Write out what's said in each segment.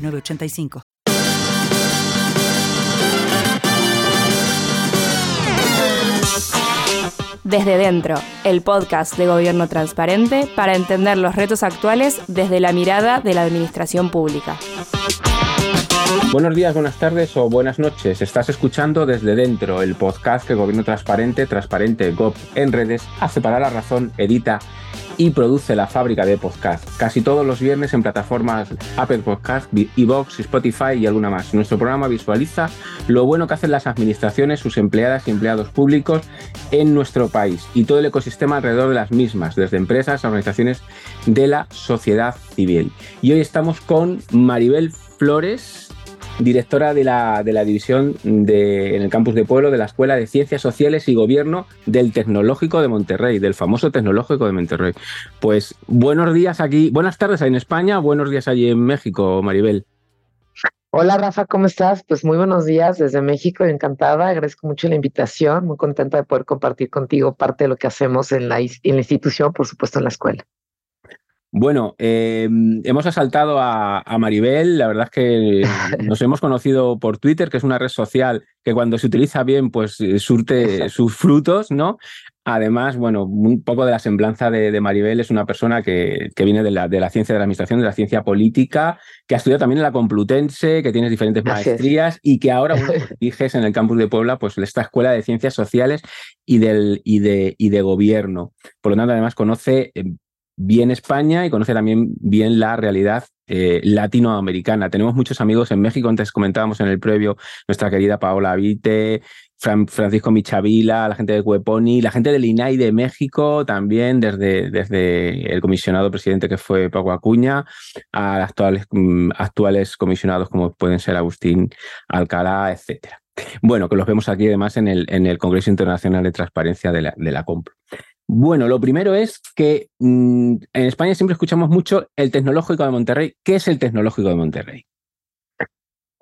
985. Desde Dentro, el podcast de Gobierno Transparente para entender los retos actuales desde la mirada de la Administración Pública. Buenos días, buenas tardes o buenas noches. Estás escuchando desde dentro el podcast que Gobierno Transparente, Transparente GOP en redes, hace para la razón, edita y produce la fábrica de podcast. Casi todos los viernes en plataformas Apple Podcast, Evox, Spotify y alguna más. Nuestro programa visualiza lo bueno que hacen las administraciones, sus empleadas y empleados públicos en nuestro país y todo el ecosistema alrededor de las mismas, desde empresas a organizaciones de la sociedad civil. Y hoy estamos con Maribel Flores, directora de la, de la división de, en el campus de Pueblo de la Escuela de Ciencias Sociales y Gobierno del Tecnológico de Monterrey, del famoso Tecnológico de Monterrey. Pues buenos días aquí, buenas tardes ahí en España, buenos días allí en México, Maribel. Hola Rafa, ¿cómo estás? Pues muy buenos días desde México, encantada, agradezco mucho la invitación, muy contenta de poder compartir contigo parte de lo que hacemos en la, en la institución, por supuesto en la escuela. Bueno, em, hemos asaltado a, Maribel, la verdad es que nos hemos conocido por Twitter, que es una red social que cuando se utiliza bien, pues eh, surte sus frutos, ¿no? Además, bueno, un poco de la semblanza de, Maribel es una persona que, viene de la, de la, ciencia de la administración, de la ciencia política, que ha estudiado también en la Complutense, que tiene diferentes maestrías y que ahora diriges en el campus de Puebla, pues esta escuela de ciencias sociales y, del, y, de, y de gobierno. Por lo tanto, además conoce em, bien España y conoce también bien la realidad eh, latinoamericana. Tenemos muchos amigos en México, antes comentábamos en el previo nuestra querida Paola Vite, Francisco Michavila, la gente de Cueponi, la gente del INAI de México también, desde, desde el comisionado presidente que fue Paco Acuña, a actuales, mm, actuales comisionados como pueden ser Agustín Alcalá, etcétera. Bueno, que los vemos aquí además en el, en el Congreso Internacional de Transparencia de la, de la Compra. Bueno, lo primero es que mm, en España siempre escuchamos mucho el Tecnológico de Monterrey. ¿Qué es el Tecnológico de Monterrey?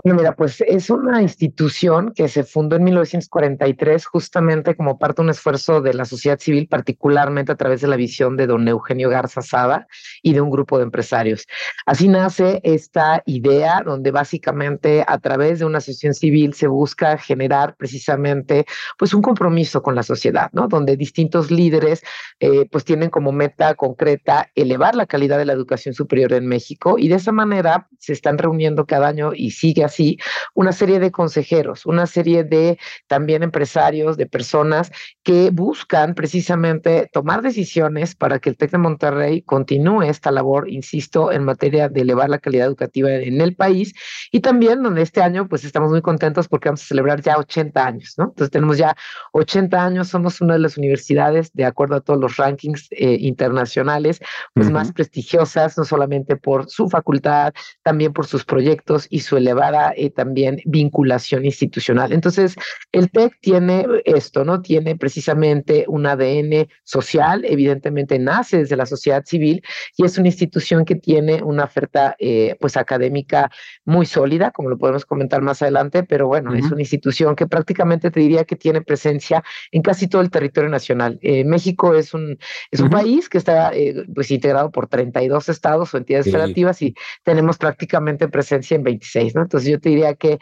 Bueno, mira, pues es una institución que se fundó en 1943 justamente como parte de un esfuerzo de la sociedad civil, particularmente a través de la visión de don Eugenio Garza Sada y de un grupo de empresarios. Así nace esta idea donde básicamente a través de una asociación civil se busca generar precisamente pues un compromiso con la sociedad, ¿no? Donde distintos líderes eh, pues tienen como meta concreta elevar la calidad de la educación superior en México y de esa manera se están reuniendo cada año y sigue así, una serie de consejeros, una serie de también empresarios, de personas que buscan precisamente tomar decisiones para que el TEC de Monterrey continúe esta labor, insisto, en materia de elevar la calidad educativa en el país y también donde este año pues estamos muy contentos porque vamos a celebrar ya 80 años, ¿no? Entonces tenemos ya 80 años, somos una de las universidades, de acuerdo a todos los rankings eh, internacionales, pues más prestigiosas, no solamente por su facultad, también por sus proyectos y su elevada eh, también vinculación institucional. Entonces, el TEC tiene esto, ¿no? Tiene precisamente un ADN social, evidentemente nace desde la sociedad civil y es una institución que tiene una oferta eh, pues académica muy sólida, como lo podemos comentar más adelante, pero bueno, es una institución que prácticamente te diría que tiene presencia en casi todo el territorio nacional. Eh, México es un, es un país que está pues integrado por 32 estados o entidades federativas y tenemos prácticamente presencia en 26, ¿no? Entonces yo te diría que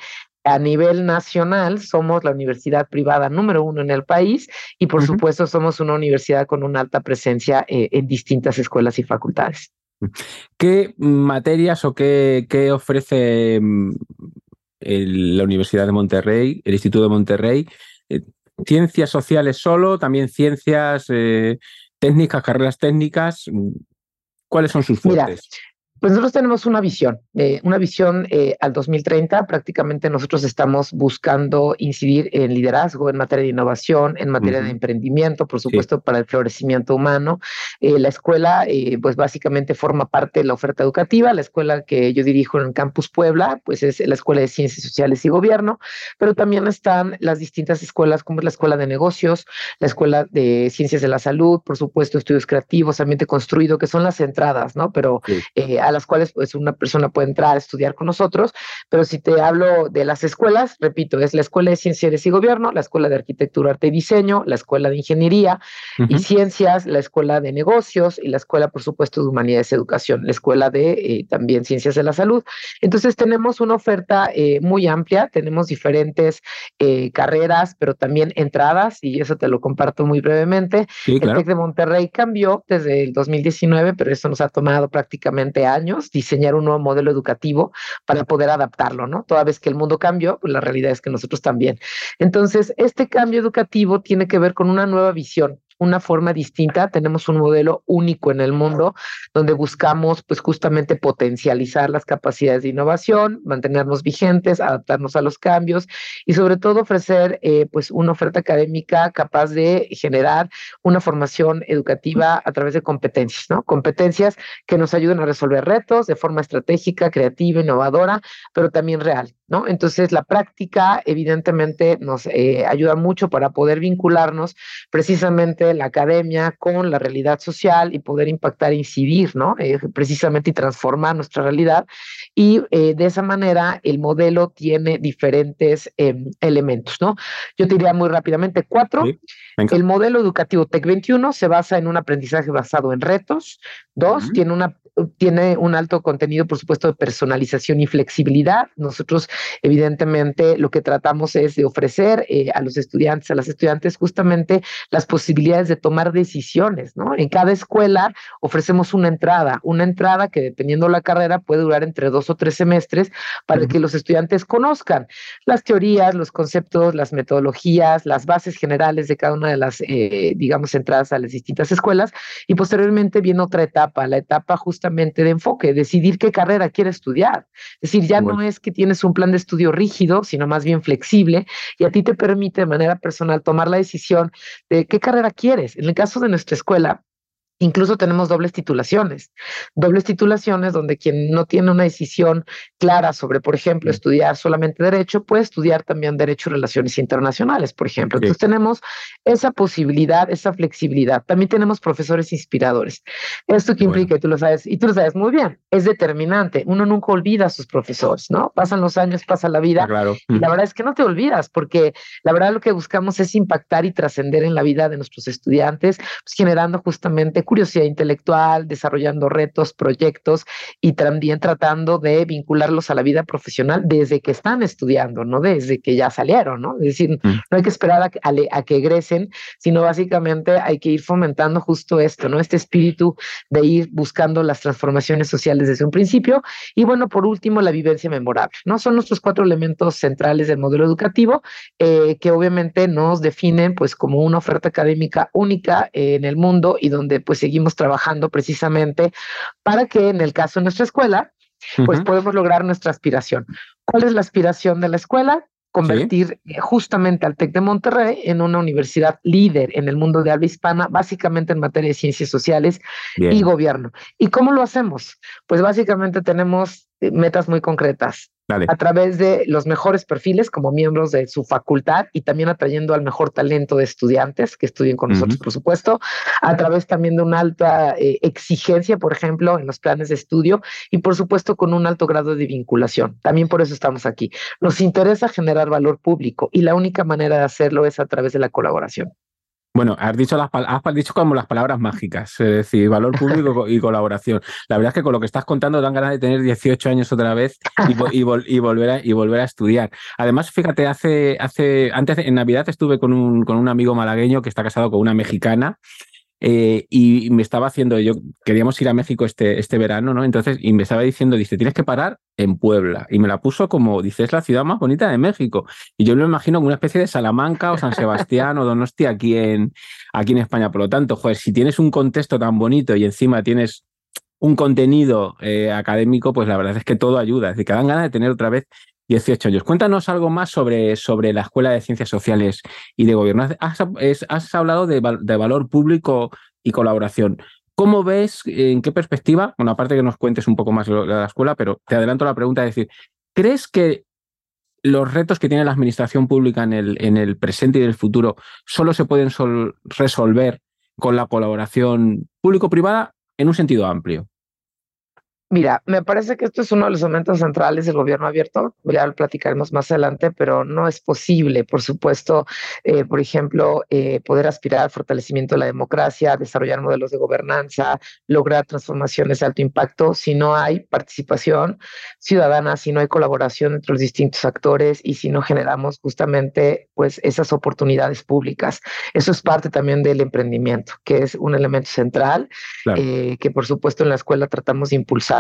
a nivel nacional somos la universidad privada número uno en el país y por supuesto somos una universidad con una alta presencia eh, en distintas escuelas y facultades. ¿Qué materias o qué, qué ofrece mm, la Universidad de Monterrey, el Instituto de Monterrey? Eh, ¿Ciencias sociales solo? ¿También ciencias eh, técnicas, carreras técnicas? ¿Cuáles son sus fuertes? Pues nosotros tenemos una visión, eh, una visión eh, al 2030. Prácticamente nosotros estamos buscando incidir en liderazgo, en materia de innovación, en materia de emprendimiento, por supuesto, para el florecimiento humano. Eh, la escuela, pues básicamente forma parte de la oferta educativa. La escuela que yo dirijo en el Campus Puebla, pues es la Escuela de Ciencias Sociales y Gobierno, pero también están las distintas escuelas, como es la Escuela de Negocios, la Escuela de Ciencias de la Salud, por supuesto, estudios creativos, ambiente construido, que son las entradas, ¿no? Pero a las cuales pues una persona puede entrar a estudiar con nosotros, pero si te hablo de las escuelas, repito, es la Escuela de Ciencias y Gobierno, la Escuela de Arquitectura, Arte y Diseño, la Escuela de Ingeniería y Ciencias, la Escuela de Negocios y la Escuela, por supuesto, de Humanidades y Educación, la Escuela de eh, también Ciencias de la Salud. Entonces tenemos una oferta eh, muy amplia, tenemos diferentes eh, carreras, pero también entradas, y eso te lo comparto muy brevemente. El TEC de Monterrey cambió desde el 2019, pero eso nos ha tomado prácticamente años diseñar un nuevo modelo educativo para poder adaptarlo, ¿no? Toda vez que el mundo cambió, pues la realidad es que nosotros también. Entonces, este cambio educativo tiene que ver con una nueva visión una forma distinta, tenemos un modelo único en el mundo donde buscamos pues justamente potencializar las capacidades de innovación, mantenernos vigentes, adaptarnos a los cambios y sobre todo ofrecer eh, pues una oferta académica capaz de generar una formación educativa a través de competencias, ¿no? Competencias que nos ayuden a resolver retos de forma estratégica, creativa, innovadora, pero también real, ¿no? Entonces la práctica evidentemente nos eh, ayuda mucho para poder vincularnos precisamente la academia con la realidad social y poder impactar incidir, ¿no? Eh, precisamente y transformar nuestra realidad. Y eh, de esa manera el modelo tiene diferentes em, elementos, ¿no? Yo te diría muy rápidamente cuatro. El modelo educativo TEC 21 se basa en un aprendizaje basado en retos. Dos, tiene una tiene un alto contenido, por supuesto, de personalización y flexibilidad. Nosotros, evidentemente, lo que tratamos es de ofrecer eh, a los estudiantes, a las estudiantes, justamente las posibilidades de tomar decisiones, ¿no? En cada escuela ofrecemos una entrada, una entrada que dependiendo la carrera puede durar entre dos o tres semestres para que los estudiantes conozcan las teorías, los conceptos, las metodologías, las bases generales de cada una de las, eh, digamos, entradas a las distintas escuelas y posteriormente viene otra etapa, la etapa justamente de enfoque, decidir qué carrera quiere estudiar. Es decir, ya no es que tienes un plan de estudio rígido, sino más bien flexible y a ti te permite de manera personal tomar la decisión de qué carrera quieres. En el caso de nuestra escuela, Incluso tenemos dobles titulaciones, dobles titulaciones donde quien no tiene una decisión clara sobre, por ejemplo, estudiar solamente derecho, puede estudiar también derecho y relaciones internacionales, por ejemplo. Entonces tenemos esa posibilidad, esa flexibilidad. También tenemos profesores inspiradores. Esto que implica, y tú lo sabes, y tú lo sabes muy bien, es determinante. Uno nunca olvida a sus profesores, ¿no? Pasan los años, pasa la vida. claro. Y la verdad es que no te olvidas, porque la verdad lo que buscamos es impactar y trascender en la vida de nuestros estudiantes, pues generando justamente curiosidad intelectual, desarrollando retos, proyectos y también tratando de vincularlos a la vida profesional desde que están estudiando, no desde que ya salieron, ¿no? Es decir, mm. no hay que esperar a, a, que egresen, sino básicamente hay que ir fomentando justo esto, ¿no? Este espíritu de ir buscando las transformaciones sociales desde un principio. Y bueno, por último, la vivencia memorable, ¿no? Son nuestros cuatro elementos centrales del modelo educativo eh, que obviamente nos definen pues como una oferta académica única en el mundo y donde pues seguimos trabajando precisamente para que en el caso de nuestra escuela, pues podemos lograr nuestra aspiración. ¿Cuál es la aspiración de la escuela? convertir eh, justamente al TEC de Monterrey en una universidad líder en el mundo de habla hispana, básicamente en materia de ciencias sociales y gobierno. ¿Y cómo lo hacemos? Pues básicamente tenemos metas muy concretas a través de los mejores perfiles como miembros de su facultad y también atrayendo al mejor talento de estudiantes que estudien con nosotros, por supuesto, a través también de una alta eh, exigencia, por ejemplo, en los planes de estudio y por supuesto con un alto grado de vinculación. También por eso estamos aquí. Nos interesa generar valor público y la única manera de hacerlo es a través de la colaboración. Bueno, has dicho, como las palabras mágicas, es decir, valor público y colaboración. La verdad es que con lo que estás contando dan ganas de tener 18 años otra vez y, volver, a, estudiar. Además, fíjate, hace, antes en Navidad estuve con un amigo malagueño que está casado con una mexicana eh, y me estaba haciendo, yo queríamos ir a México este, este verano, ¿no? Entonces, y me estaba diciendo, dice, tienes que parar en Puebla. Y me la puso como, dice, es la ciudad más bonita de México. Y yo me lo imagino como una especie de Salamanca o San Sebastián o Donosti aquí en, aquí en España. Por lo tanto, joder, si tienes un contexto tan bonito y encima tienes un contenido eh, académico, pues la verdad es que todo ayuda, es decir, que dan ganas de tener otra vez 18 años. Cuéntanos algo más sobre, sobre la Escuela de Ciencias Sociales y de Gobierno. Has, has hablado de, valor público y colaboración. ¿Cómo ves, en qué perspectiva? Bueno, aparte que nos cuentes un poco más de la escuela, pero te adelanto la pregunta, es decir, ¿crees que los retos que tiene la administración pública en el, en el presente y en el futuro solo se pueden resolver con la colaboración público-privada en un sentido amplio? Mira, me parece que esto es uno de los elementos centrales del gobierno abierto, ya lo platicaremos más adelante, pero no es posible, por supuesto, eh, por ejemplo, eh, poder aspirar al fortalecimiento de la democracia, desarrollar modelos de gobernanza, lograr transformaciones de alto impacto, si no hay participación ciudadana, si no hay colaboración entre los distintos actores y si no generamos justamente pues esas oportunidades públicas. Eso es parte también del emprendimiento, que es un elemento central, eh, que por supuesto en la escuela tratamos de impulsar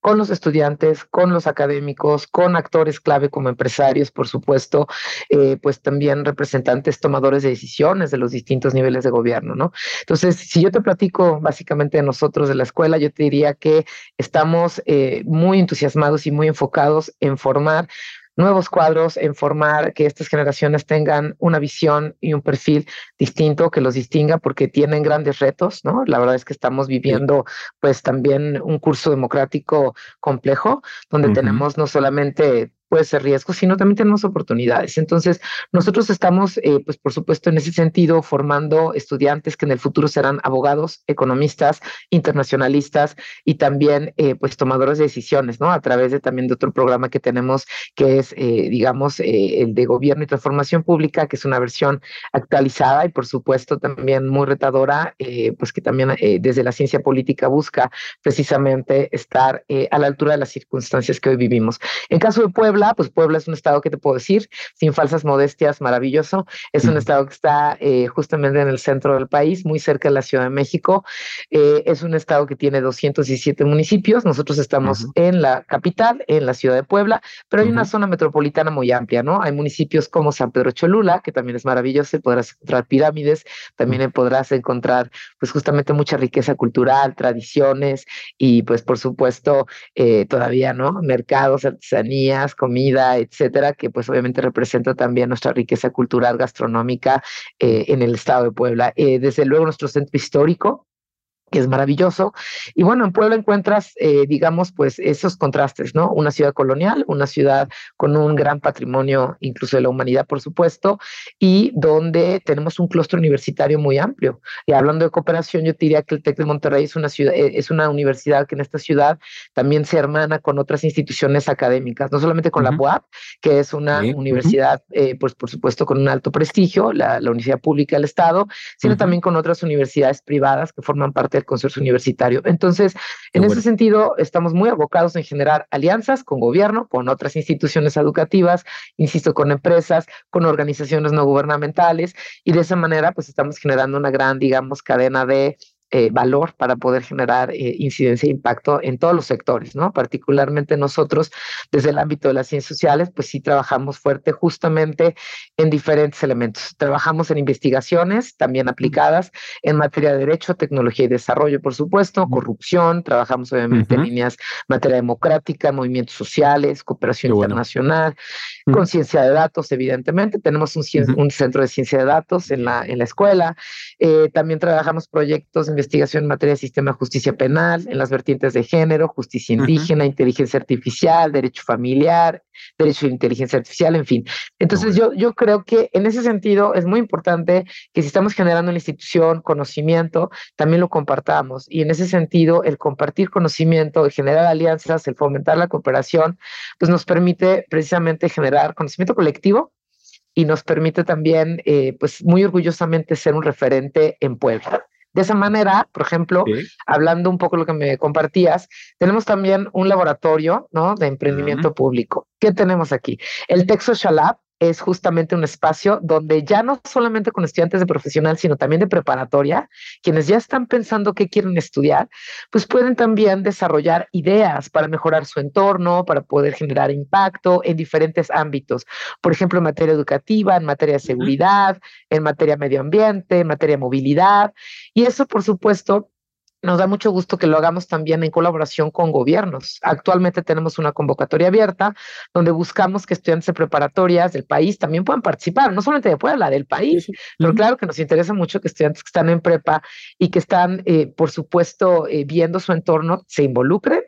con los estudiantes, con los académicos, con actores clave como empresarios, por supuesto, eh, pues también representantes tomadores de decisiones de los distintos niveles de gobierno, ¿no? Entonces, si yo te platico básicamente de nosotros de la escuela, yo te diría que estamos eh, muy entusiasmados y muy enfocados en formar nuevos cuadros, en formar que estas generaciones tengan una visión y un perfil distinto que los distinga porque tienen grandes retos, ¿no? La verdad es que estamos viviendo pues también un curso democrático complejo donde tenemos no solamente puede ser riesgo, sino también tenemos oportunidades. Entonces, nosotros estamos, eh, pues por supuesto, en ese sentido, formando estudiantes que en el futuro serán abogados, economistas, internacionalistas y también, eh, pues, tomadores de decisiones, ¿no? A través de también de otro programa que tenemos, que es, eh, digamos, el de gobierno y transformación pública, que es una versión actualizada y, por supuesto, también muy retadora, pues que también desde la ciencia política busca precisamente estar a la altura de las circunstancias que hoy vivimos. En caso de Puebla, pues Puebla es un estado que te puedo decir, sin falsas modestias, maravilloso. Es un estado que está eh, justamente en el centro del país, muy cerca de la Ciudad de México. Eh, es un estado que tiene 217 municipios. Nosotros estamos en la capital, en la ciudad de Puebla, pero hay una zona metropolitana muy amplia, ¿no? Hay municipios como San Pedro Cholula, que también es maravilloso, podrás encontrar pirámides, también podrás encontrar, pues justamente mucha riqueza cultural, tradiciones y, pues, por supuesto, eh, todavía, ¿no? Mercados, artesanías, comida, etcétera, que pues obviamente representa también nuestra riqueza cultural gastronómica eh, en el estado de Puebla. Eh, desde luego nuestro centro histórico, que es maravilloso. Y bueno, en Puebla encuentras, eh, digamos, pues esos contrastes, ¿no? Una ciudad colonial, una ciudad con un gran patrimonio, incluso de la humanidad, por supuesto, y donde tenemos un claustro universitario muy amplio. Y hablando de cooperación, yo diría que el TEC de Monterrey es una ciudad, eh, es una universidad que en esta ciudad también se hermana con otras instituciones académicas, no solamente con la UAP, que es una universidad, eh, pues por supuesto, con un alto prestigio, la, Universidad Pública del Estado, sino también con otras universidades privadas que forman parte el consorcio universitario. Entonces, en ese sentido, estamos muy abocados en generar alianzas con gobierno, con otras instituciones educativas, insisto, con empresas, con organizaciones no gubernamentales, y de esa manera, pues estamos generando una gran, digamos, cadena de eh, valor para poder generar eh, incidencia e impacto en todos los sectores, ¿no? Particularmente nosotros, desde el ámbito de las ciencias sociales, pues sí trabajamos fuerte justamente en diferentes elementos. Trabajamos en investigaciones también aplicadas en materia de derecho, tecnología y desarrollo, por supuesto, corrupción, trabajamos obviamente en líneas materia democrática, movimientos sociales, cooperación internacional, conciencia de datos, evidentemente. Tenemos un, un, centro de ciencia de datos en la, en la escuela. Eh, también trabajamos proyectos de investigación en materia de sistema de justicia penal, en las vertientes de género, justicia indígena, inteligencia artificial, derecho familiar, derecho de inteligencia artificial, en fin. Entonces yo, yo creo que en ese sentido es muy importante que si estamos generando una institución, conocimiento, también lo compartamos. Y en ese sentido, el compartir conocimiento, el generar alianzas, el fomentar la cooperación, pues nos permite precisamente generar conocimiento colectivo y nos permite también, eh, pues muy orgullosamente, ser un referente en Puebla. De esa manera, por ejemplo, hablando un poco de lo que me compartías, tenemos también un laboratorio ¿no? de emprendimiento público. ¿Qué tenemos aquí? El Texas Shalab, es justamente un espacio donde ya no solamente con estudiantes de profesional, sino también de preparatoria, quienes ya están pensando qué quieren estudiar, pues pueden también desarrollar ideas para mejorar su entorno, para poder generar impacto en diferentes ámbitos. Por ejemplo, en materia educativa, en materia de seguridad, en materia medio ambiente, en materia de movilidad. Y eso, por supuesto, nos da mucho gusto que lo hagamos también en colaboración con gobiernos. Actualmente tenemos una convocatoria abierta donde buscamos que estudiantes de preparatorias del país también puedan participar, no solamente de Puebla, del país. Pero claro que nos interesa mucho que estudiantes que están en prepa y que están, eh, por supuesto, eh, viendo su entorno, se involucren,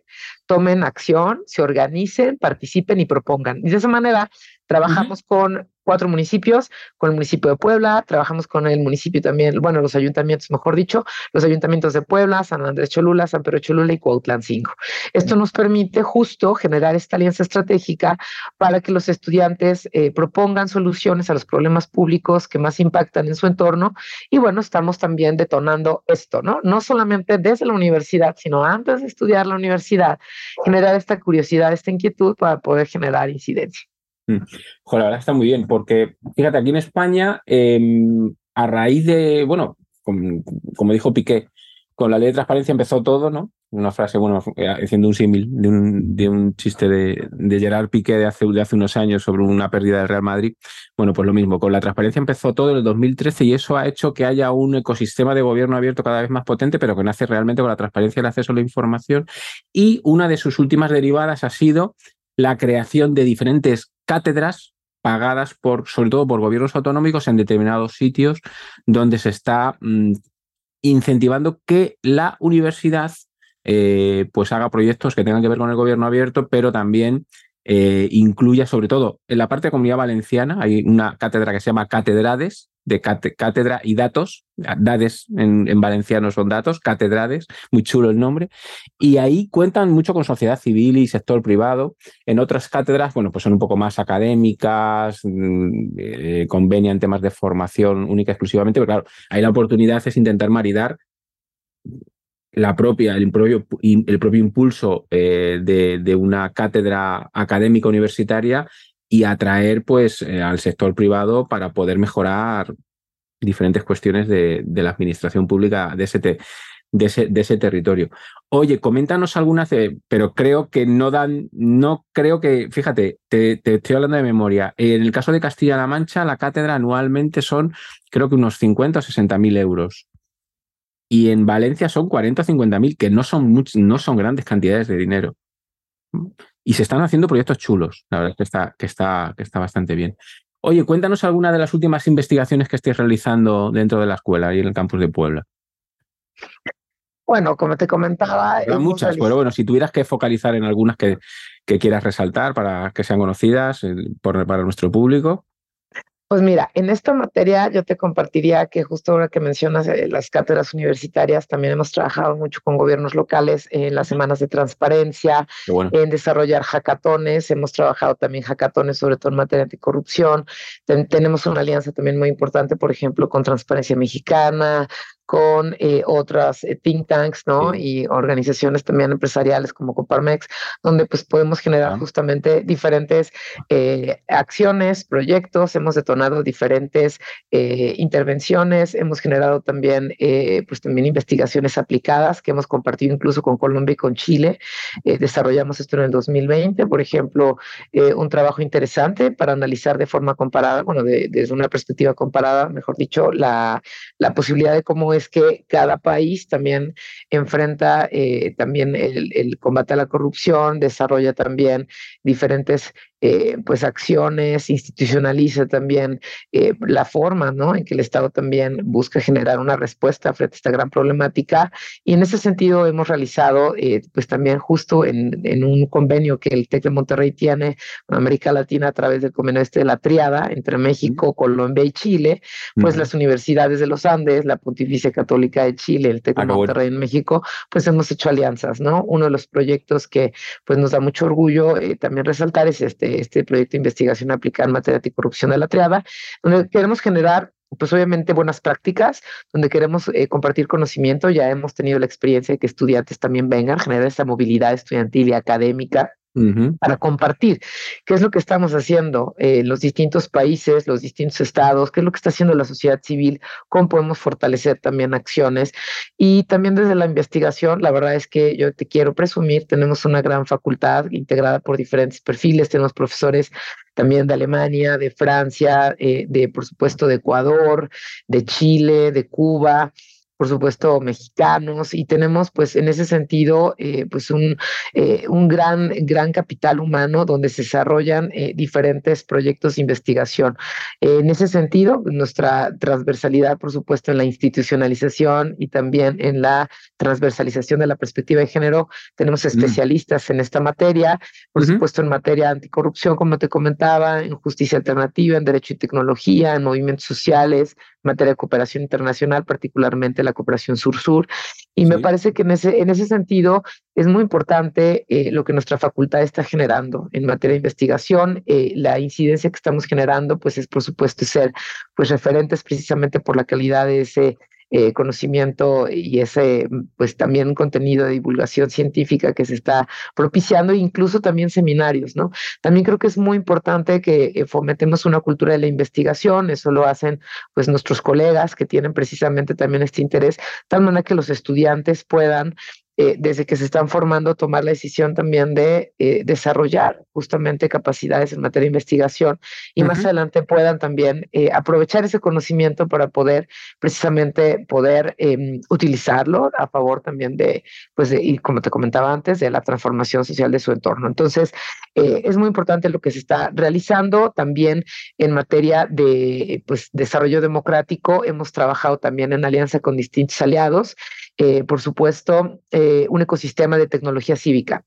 tomen acción, se organicen, participen y propongan. Y de esa manera trabajamos con cuatro municipios, con el municipio de Puebla, trabajamos con el municipio también, bueno, los ayuntamientos, mejor dicho, los ayuntamientos de Puebla, San Andrés Cholula, San Pedro Cholula y Cuautlán 5. Esto nos permite justo generar esta alianza estratégica para que los estudiantes eh, propongan soluciones a los problemas públicos que más impactan en su entorno y bueno, estamos también detonando esto, ¿no? No solamente desde la universidad, sino antes de estudiar la universidad, generar esta curiosidad, esta inquietud para poder generar incidencia. Mm. la verdad está muy bien, porque fíjate, aquí en España, em, a raíz de, bueno, como, dijo Piqué, con la ley de transparencia empezó todo, ¿no? Una frase, bueno, eh, haciendo un símil de un, chiste de, Gerard Piqué de hace, unos años sobre una pérdida del Real Madrid. Bueno, pues lo mismo, con la transparencia empezó todo en el 2013 y eso ha hecho que haya un ecosistema de gobierno abierto cada vez más potente, pero que nace realmente con la transparencia el acceso a la información. Y una de sus últimas derivadas ha sido la creación de diferentes cátedras pagadas por, sobre todo por gobiernos autonómicos en determinados sitios donde se está mm, incentivando que la universidad eh, pues haga proyectos que tengan que ver con el gobierno abierto, pero también eh, incluya sobre todo en la parte de comunidad valenciana, hay una cátedra que se llama Catedrades, de cátedra y datos, dades en, valenciano son datos, catedrades, muy chulo el nombre, y ahí cuentan mucho con sociedad civil y sector privado. En otras cátedras, bueno, pues son un poco más académicas, mm, eh, convenian temas de formación única exclusivamente, pero claro, ahí la oportunidad es intentar maridar la propia, el propio, el propio impulso eh, de, de, una cátedra académica universitaria y atraer pues eh, al sector privado para poder mejorar diferentes cuestiones de, la administración pública de ese, de, ese, de territorio. Oye, coméntanos algunas, pero creo que no dan, no creo que, fíjate, te, estoy hablando de memoria. En el caso de Castilla-La Mancha, la cátedra anualmente son, creo que unos 50 o 60 mil euros. Y en Valencia son 40 o 50 mil, que no son, no son grandes cantidades de dinero. Y se están haciendo proyectos chulos, la verdad que está, que está, que está bastante bien. Oye, cuéntanos alguna de las últimas investigaciones que estés realizando dentro de la escuela y en el campus de Puebla. Bueno, como te comentaba. Hay muchas, pero bueno, si tuvieras que focalizar en algunas que, que quieras resaltar para que sean conocidas eh, por, para nuestro público. Pues mira, en esta materia yo te compartiría que justo ahora que mencionas eh, las cátedras universitarias, también hemos trabajado mucho con gobiernos locales en las semanas de transparencia, en desarrollar hackatones, hemos trabajado también hackatones sobre todo en materia de corrupción, tenemos una alianza también muy importante, por ejemplo, con Transparencia Mexicana, con eh, otras eh, think tanks, ¿no? Y organizaciones también empresariales como Coparmex, donde pues podemos generar justamente diferentes eh, acciones, proyectos, hemos detonado diferentes intervenciones, hemos generado también pues también investigaciones aplicadas que hemos compartido incluso con Colombia y con Chile. desarrollamos esto en el 2020, por ejemplo, un trabajo interesante para analizar de forma comparada, bueno, desde una perspectiva comparada, mejor dicho, la, la posibilidad de cómo es que cada país también enfrenta eh, también el, combate a la corrupción, desarrolla también diferentes eh, pues acciones, institucionaliza también eh, la forma ¿no? en que el Estado también busca generar una respuesta frente a esta gran problemática. Y en ese sentido hemos realizado pues también justo en, en, un convenio que el TEC de Monterrey tiene con América Latina a través del convenio este de la triada entre México, Colombia y Chile, pues las universidades de los Andes, la Pontificia Católica de Chile, el TEC de ah, Monterrey en México, pues hemos hecho alianzas, ¿no? Uno de los proyectos que pues nos da mucho orgullo eh, también resaltar es este, este proyecto de investigación aplicada en materia de corrupción de la triada, donde queremos generar pues obviamente buenas prácticas, donde queremos eh, compartir conocimiento. Ya hemos tenido la experiencia de que estudiantes también vengan, generar esa movilidad estudiantil y académica para compartir. Qué es lo que estamos haciendo en los distintos países, los distintos estados, qué es lo que está haciendo la sociedad civil, cómo podemos fortalecer también acciones. Y también desde la investigación, la verdad es que yo te quiero presumir, tenemos una gran facultad integrada por diferentes perfiles, tenemos profesores también de Alemania, de Francia, eh, de por supuesto de Ecuador, de Chile, de Cuba, por supuesto, mexicanos, y tenemos pues en ese sentido eh, pues un, eh, un gran, gran capital humano donde se desarrollan eh, diferentes proyectos de investigación. en ese sentido, nuestra transversalidad, por supuesto, en la institucionalización y también en la transversalización de la perspectiva de género, tenemos mm. especialistas en esta materia, por supuesto en materia anticorrupción, como te comentaba, en justicia alternativa, en derecho y tecnología, en movimientos sociales, materia de cooperación internacional, particularmente la cooperación sur-sur. Y me parece que en ese, en ese sentido es muy importante eh, lo que nuestra facultad está generando en materia de investigación. Eh, la incidencia que estamos generando, pues es por supuesto ser pues referentes precisamente por la calidad de ese eh, conocimiento y ese, pues también contenido de divulgación científica que se está propiciando, incluso también seminarios, ¿no? También creo que es muy importante que eh, fomentemos una cultura de la investigación, eso lo hacen pues nuestros colegas que tienen precisamente también este interés, tal manera que los estudiantes puedan eh, desde que se están formando, tomar la decisión también de eh, desarrollar justamente capacidades en materia de investigación y más adelante puedan también eh, aprovechar ese conocimiento para poder precisamente poder em, utilizarlo a favor también de, pues, y como te comentaba antes, de la transformación social de su entorno. Entonces, es muy importante lo que se está realizando también en materia de pues, desarrollo democrático. Hemos trabajado también en alianza con distintos aliados eh, por supuesto, eh, un ecosistema de tecnología cívica.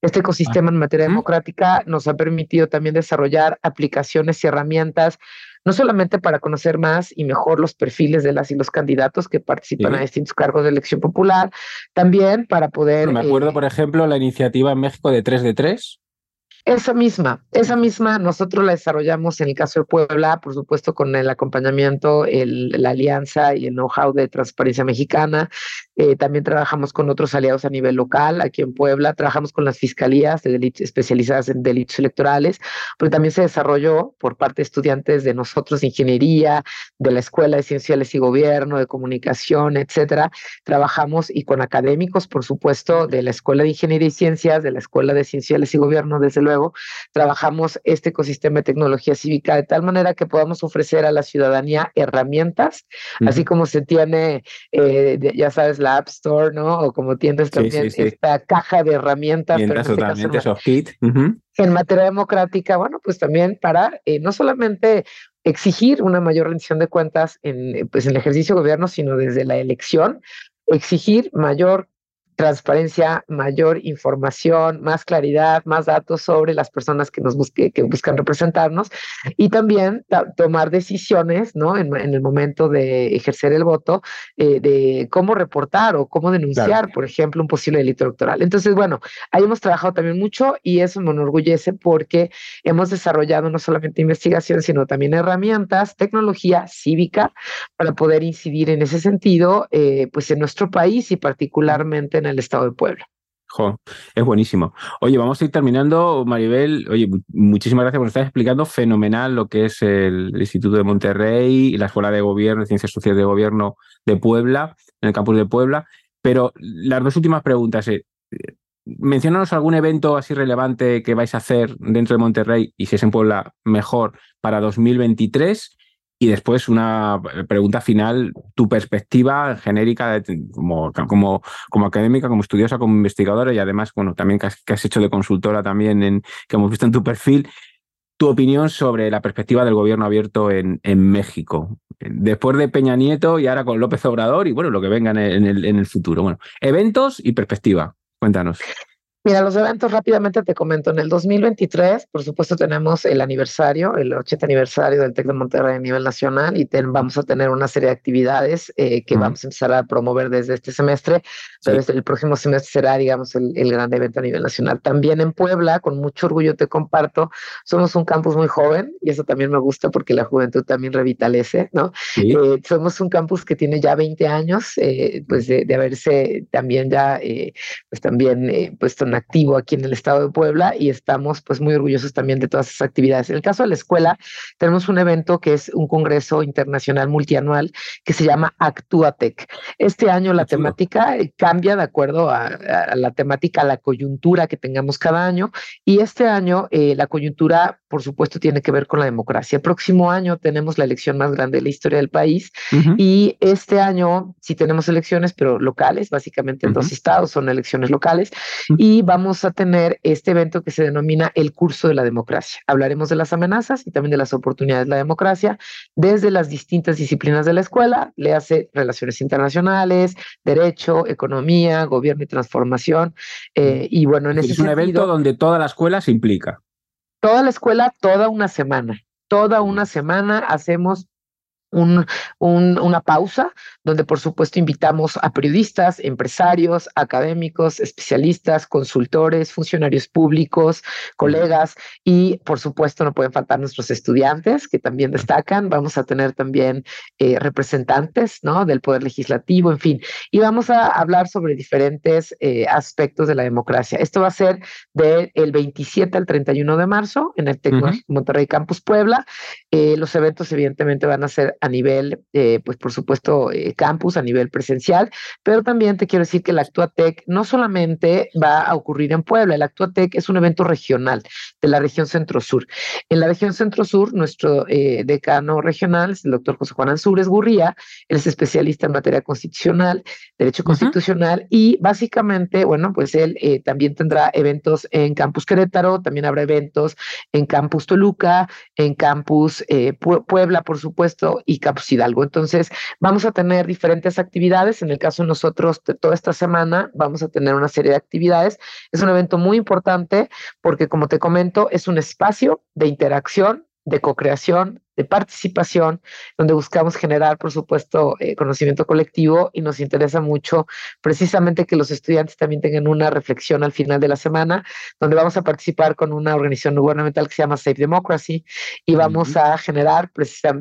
Este ecosistema en materia democrática nos ha permitido también desarrollar aplicaciones y herramientas, no solamente para conocer más y mejor los perfiles de las y los candidatos que participan a distintos cargos de elección popular, también para poder... me acuerdo, eh, por ejemplo, la iniciativa en México de 3 de 3, esa misma, esa misma nosotros la desarrollamos en el caso de Puebla, por supuesto con el acompañamiento, el, la alianza y el know-how de Transparencia Mexicana. Eh, también trabajamos con otros aliados a nivel local, aquí en Puebla, trabajamos con las fiscalías de delitos, especializadas en delitos electorales, pero también se desarrolló por parte de estudiantes de nosotros de ingeniería, de la Escuela de Ciencias y Gobierno, de Comunicación, etcétera. Trabajamos y con académicos, por supuesto, de la Escuela de Ingeniería y Ciencias, de la Escuela de Ciencias y Gobierno, desde luego luego trabajamos este ecosistema de tecnología cívica de tal manera que podamos ofrecer a la ciudadanía herramientas, así como se tiene, eh, ya sabes, la App Store, ¿no? O como tienes también esta caja de herramientas. Pero este en, materia democrática, bueno, pues también para eh, no solamente exigir una mayor rendición de cuentas en, pues, en el ejercicio de gobierno, sino desde la elección, exigir mayor transparencia, mayor información, más claridad, más datos sobre las personas que nos busque, que buscan representarnos y también tomar decisiones, ¿no? En, el momento de ejercer el voto, eh, de cómo reportar o cómo denunciar, por ejemplo, un posible delito electoral. Entonces, bueno, ahí hemos trabajado también mucho y eso me enorgullece porque hemos desarrollado no solamente investigación, sino también herramientas, tecnología cívica para poder incidir en ese sentido, eh, pues en nuestro país y particularmente en el estado de Puebla. es buenísimo. Oye, vamos a ir terminando, Maribel. Oye, muchísimas gracias por estar explicando fenomenal lo que es el Instituto de Monterrey y la Escuela de Gobierno, Ciencias Sociales de Gobierno de Puebla, en el campus de Puebla. Pero las dos últimas preguntas. Eh, menciónanos algún evento así relevante que vais a hacer dentro de Monterrey y si es en Puebla, mejor para 2023 y después una pregunta final, tu perspectiva genérica como, como, como académica, como estudiosa, como investigadora y además, bueno, también que has, hecho de consultora también, en, que hemos visto en tu perfil, tu opinión sobre la perspectiva del gobierno abierto en, en México, después de Peña Nieto y ahora con López Obrador y bueno, lo que venga en el, en el futuro. Bueno, eventos y perspectiva. Cuéntanos. Mira, los eventos rápidamente te comento. En el 2023, por supuesto, tenemos el aniversario, el 80 aniversario del TEC de Monterrey a nivel nacional y vamos a tener una serie de actividades eh, que vamos a empezar a promover desde este semestre, pero el próximo semestre será, digamos, el, gran evento a nivel nacional. También en Puebla, con mucho orgullo te comparto, somos un campus muy joven y eso también me gusta porque la juventud también revitalece, ¿no? Eh, somos un campus que tiene ya 20 años, eh, pues de, haberse también ya, pues también puesto en activo aquí en el estado de Puebla y estamos pues muy orgullosos también de todas esas actividades. En el caso de la escuela, tenemos un evento que es un congreso internacional multianual que se llama Actuatec. Este año la temática eh, cambia de acuerdo a, la temática, a la coyuntura que tengamos cada año y este año eh, la coyuntura por supuesto tiene que ver con la democracia. El próximo año tenemos la elección más grande de la historia del país y este año sí tenemos elecciones, pero locales, básicamente en dos estados son elecciones locales y vamos a tener este evento que se denomina el curso de la democracia. Hablaremos de las amenazas y también de las oportunidades de la democracia desde las distintas disciplinas de la escuela, le hace relaciones internacionales, derecho, economía, gobierno y transformación. Eh, y bueno, en ese Es un evento donde toda la escuela se implica. Toda la escuela, toda una semana. Toda una semana hacemos un, una pausa donde por supuesto invitamos a periodistas, empresarios, académicos, especialistas, consultores, funcionarios públicos, colegas y por supuesto no pueden faltar nuestros estudiantes que también destacan. Vamos a tener también eh, representantes ¿no? del Poder Legislativo, en fin, y vamos a hablar sobre diferentes eh, aspectos de la democracia. Esto va a ser del 27 al 31 de marzo en el Tecnológico Monterrey Campus Puebla. Eh, los eventos evidentemente van a ser a nivel, eh, pues por supuesto, eh, campus, a nivel presencial, pero también te quiero decir que el Actuatec no solamente va a ocurrir en Puebla, el Actuatec es un evento regional de la región centro-sur. En la región centro-sur, nuestro eh, decano regional es el doctor José Juan Ansúrez Gurría, él es especialista en materia constitucional, derecho constitucional, y básicamente, bueno, pues él también tendrá eventos en Campus Querétaro, también habrá eventos en Campus Toluca, en Campus Puebla, por supuesto, y Hidalgo. Entonces, vamos a tener diferentes actividades. En el caso de nosotros, toda esta semana vamos a tener una serie de actividades. Es un evento muy importante porque, como te comento, es un espacio de interacción, de co-creación, de participación, donde buscamos generar, por supuesto, eh, conocimiento colectivo y nos interesa mucho precisamente que los estudiantes también tengan una reflexión al final de la semana, donde vamos a participar con una organización gubernamental que se llama Safe Democracy y vamos a generar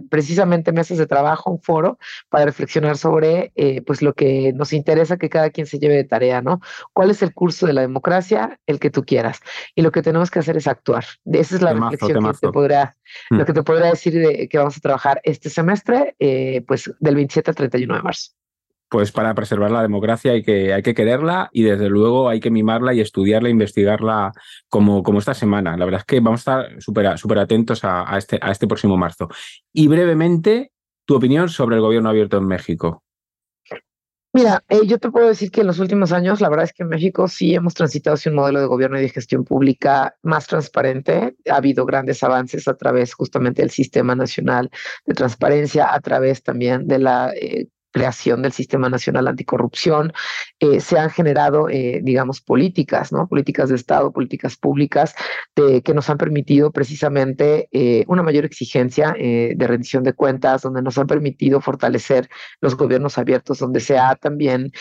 precisamente mesas de trabajo, un foro para reflexionar sobre eh, pues lo que nos interesa que cada quien se lleve de tarea, ¿no? ¿Cuál es el curso de la democracia? El que tú quieras. Y lo que tenemos que hacer es actuar. Esa es la reflexión que te podrá, lo mm. que te podrá decir que vamos a trabajar este semestre, eh, pues del 27 al 31 de marzo. Pues para preservar la democracia hay que, hay que quererla y desde luego hay que mimarla y estudiarla, investigarla como, como esta semana. La verdad es que vamos a estar súper super atentos a, este, a este próximo marzo. Y brevemente, tu opinión sobre el gobierno abierto en México. Mira, eh, yo te puedo decir que en los últimos años, la verdad es que en México sí hemos transitado hacia un modelo de gobierno y de gestión pública más transparente. Ha habido grandes avances a través justamente del Sistema Nacional de Transparencia, a través también de la eh, creación del Sistema Nacional Anticorrupción, eh, se han generado, eh, digamos, políticas, ¿no? Políticas de Estado, políticas públicas que nos han permitido precisamente eh, una mayor exigencia de rendición de cuentas, donde nos han permitido fortalecer los gobiernos abiertos, donde se ha también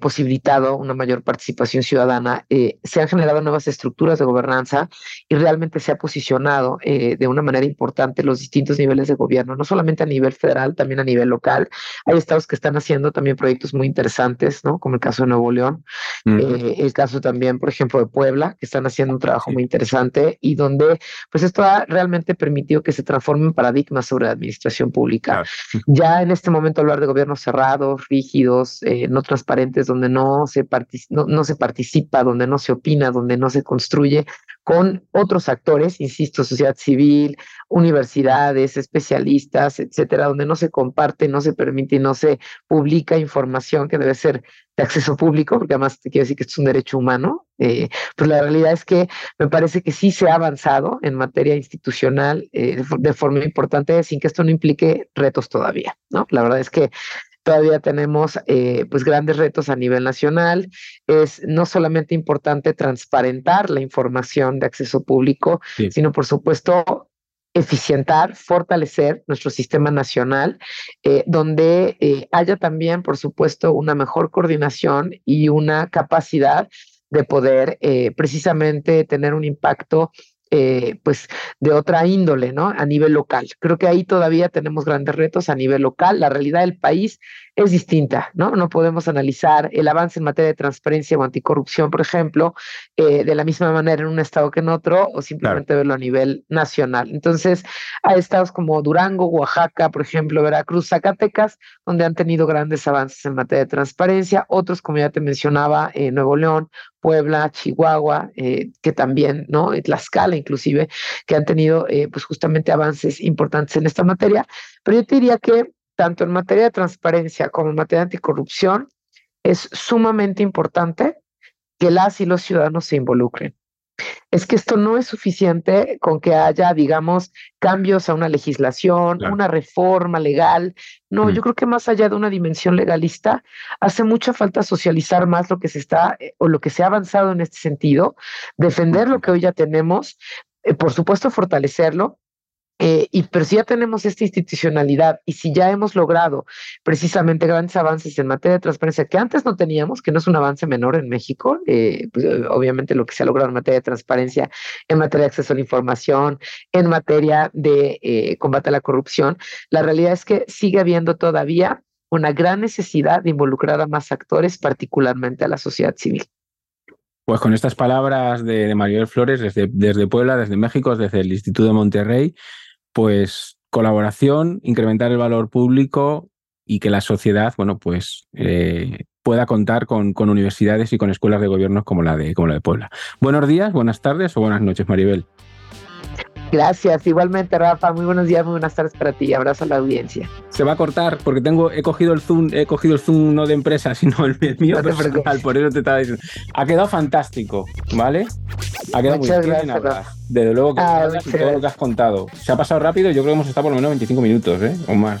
posibilitado una mayor participación ciudadana, se han generado nuevas estructuras de gobernanza y realmente se ha posicionado de una manera importante los distintos niveles de gobierno, no solamente a nivel federal, también a nivel local. Hay estados que están haciendo también proyectos muy interesantes, ¿no? Como el caso de Nuevo León, eh, el caso también, por ejemplo, de Puebla, que están haciendo un trabajo muy interesante y donde, pues esto ha realmente permitido que se transformen paradigmas sobre la administración pública. Ya en este momento hablar de gobiernos cerrados, rígidos, eh, no transparentes, donde no se, no se participa, donde no se opina, donde no se construye, con otros actores, insisto, sociedad civil, universidades, especialistas, etcétera, donde no se comparte, no se permite y no se publica información que debe ser de acceso público, porque además te quiero decir que esto es un derecho humano, eh, pero la realidad es que me parece que sí se ha avanzado en materia institucional eh, de, forma importante, sin que esto no implique retos todavía, ¿no? La verdad es que todavía tenemos eh, pues grandes retos a nivel nacional. Es no solamente importante transparentar la información de acceso público, sino por supuesto eficientar, fortalecer nuestro sistema nacional, eh, donde eh, haya también, por supuesto, una mejor coordinación y una capacidad de poder precisamente tener un impacto eh, pues de otra índole, ¿no? A nivel local. Creo que ahí todavía tenemos grandes retos a nivel local. La realidad del país es distinta, ¿no? No podemos analizar el avance en materia de transparencia o anticorrupción, por ejemplo, eh, de la misma manera en un estado que en otro, o simplemente verlo a nivel nacional. Entonces, hay estados como Durango, Oaxaca, por ejemplo, Veracruz, Zacatecas, donde han tenido grandes avances en materia de transparencia, otros, como ya te mencionaba, eh, Nuevo León, Puebla, Chihuahua, eh, que también, ¿no? Tlaxcala inclusive, que han tenido eh, pues justamente avances importantes en esta materia. Pero yo te diría que tanto en materia de transparencia como en materia de anticorrupción es sumamente importante que las y los ciudadanos se involucren es que esto no es suficiente con que haya, digamos, cambios a una legislación, una reforma legal. No, mm. yo creo que más allá de una dimensión legalista, hace mucha falta socializar más lo que se está eh, o lo que se ha avanzado en este sentido, defender lo que hoy ya tenemos, eh, por supuesto fortalecerlo, eh, y pero si ya tenemos esta institucionalidad y si ya hemos logrado precisamente grandes avances en materia de transparencia que antes no teníamos, que no es un avance menor en México, eh, pues, eh, obviamente lo que se ha logrado en materia de transparencia, en materia de acceso a la información, en materia de combate a la corrupción, la realidad es que sigue habiendo todavía una gran necesidad de involucrar a más actores, particularmente a la sociedad civil. Pues con estas palabras de, de Flores desde, desde Puebla, desde México, desde el Instituto de Monterrey, pues colaboración, incrementar el valor público y que la sociedad, bueno, pues eh, pueda contar con, con, universidades y con escuelas de gobierno como la de, como la de Puebla. Buenos días, buenas tardes o buenas noches, Maribel. Gracias, igualmente Rafa, muy buenos días, muy buenas tardes para ti, abrazo a la audiencia. Se va a cortar porque tengo, he cogido el Zoom, he cogigido el Zoom no de empresa, sino el, mío personal, por eso te estaba diciendo. Ha quedado fantástico, ¿vale? Ha quedado Muchas muy bien Desde luego que ah, todo lo que has contado. Se ha pasado rápido, yo creo que hemos estado por lo menos 25 minutos, ¿eh? O más.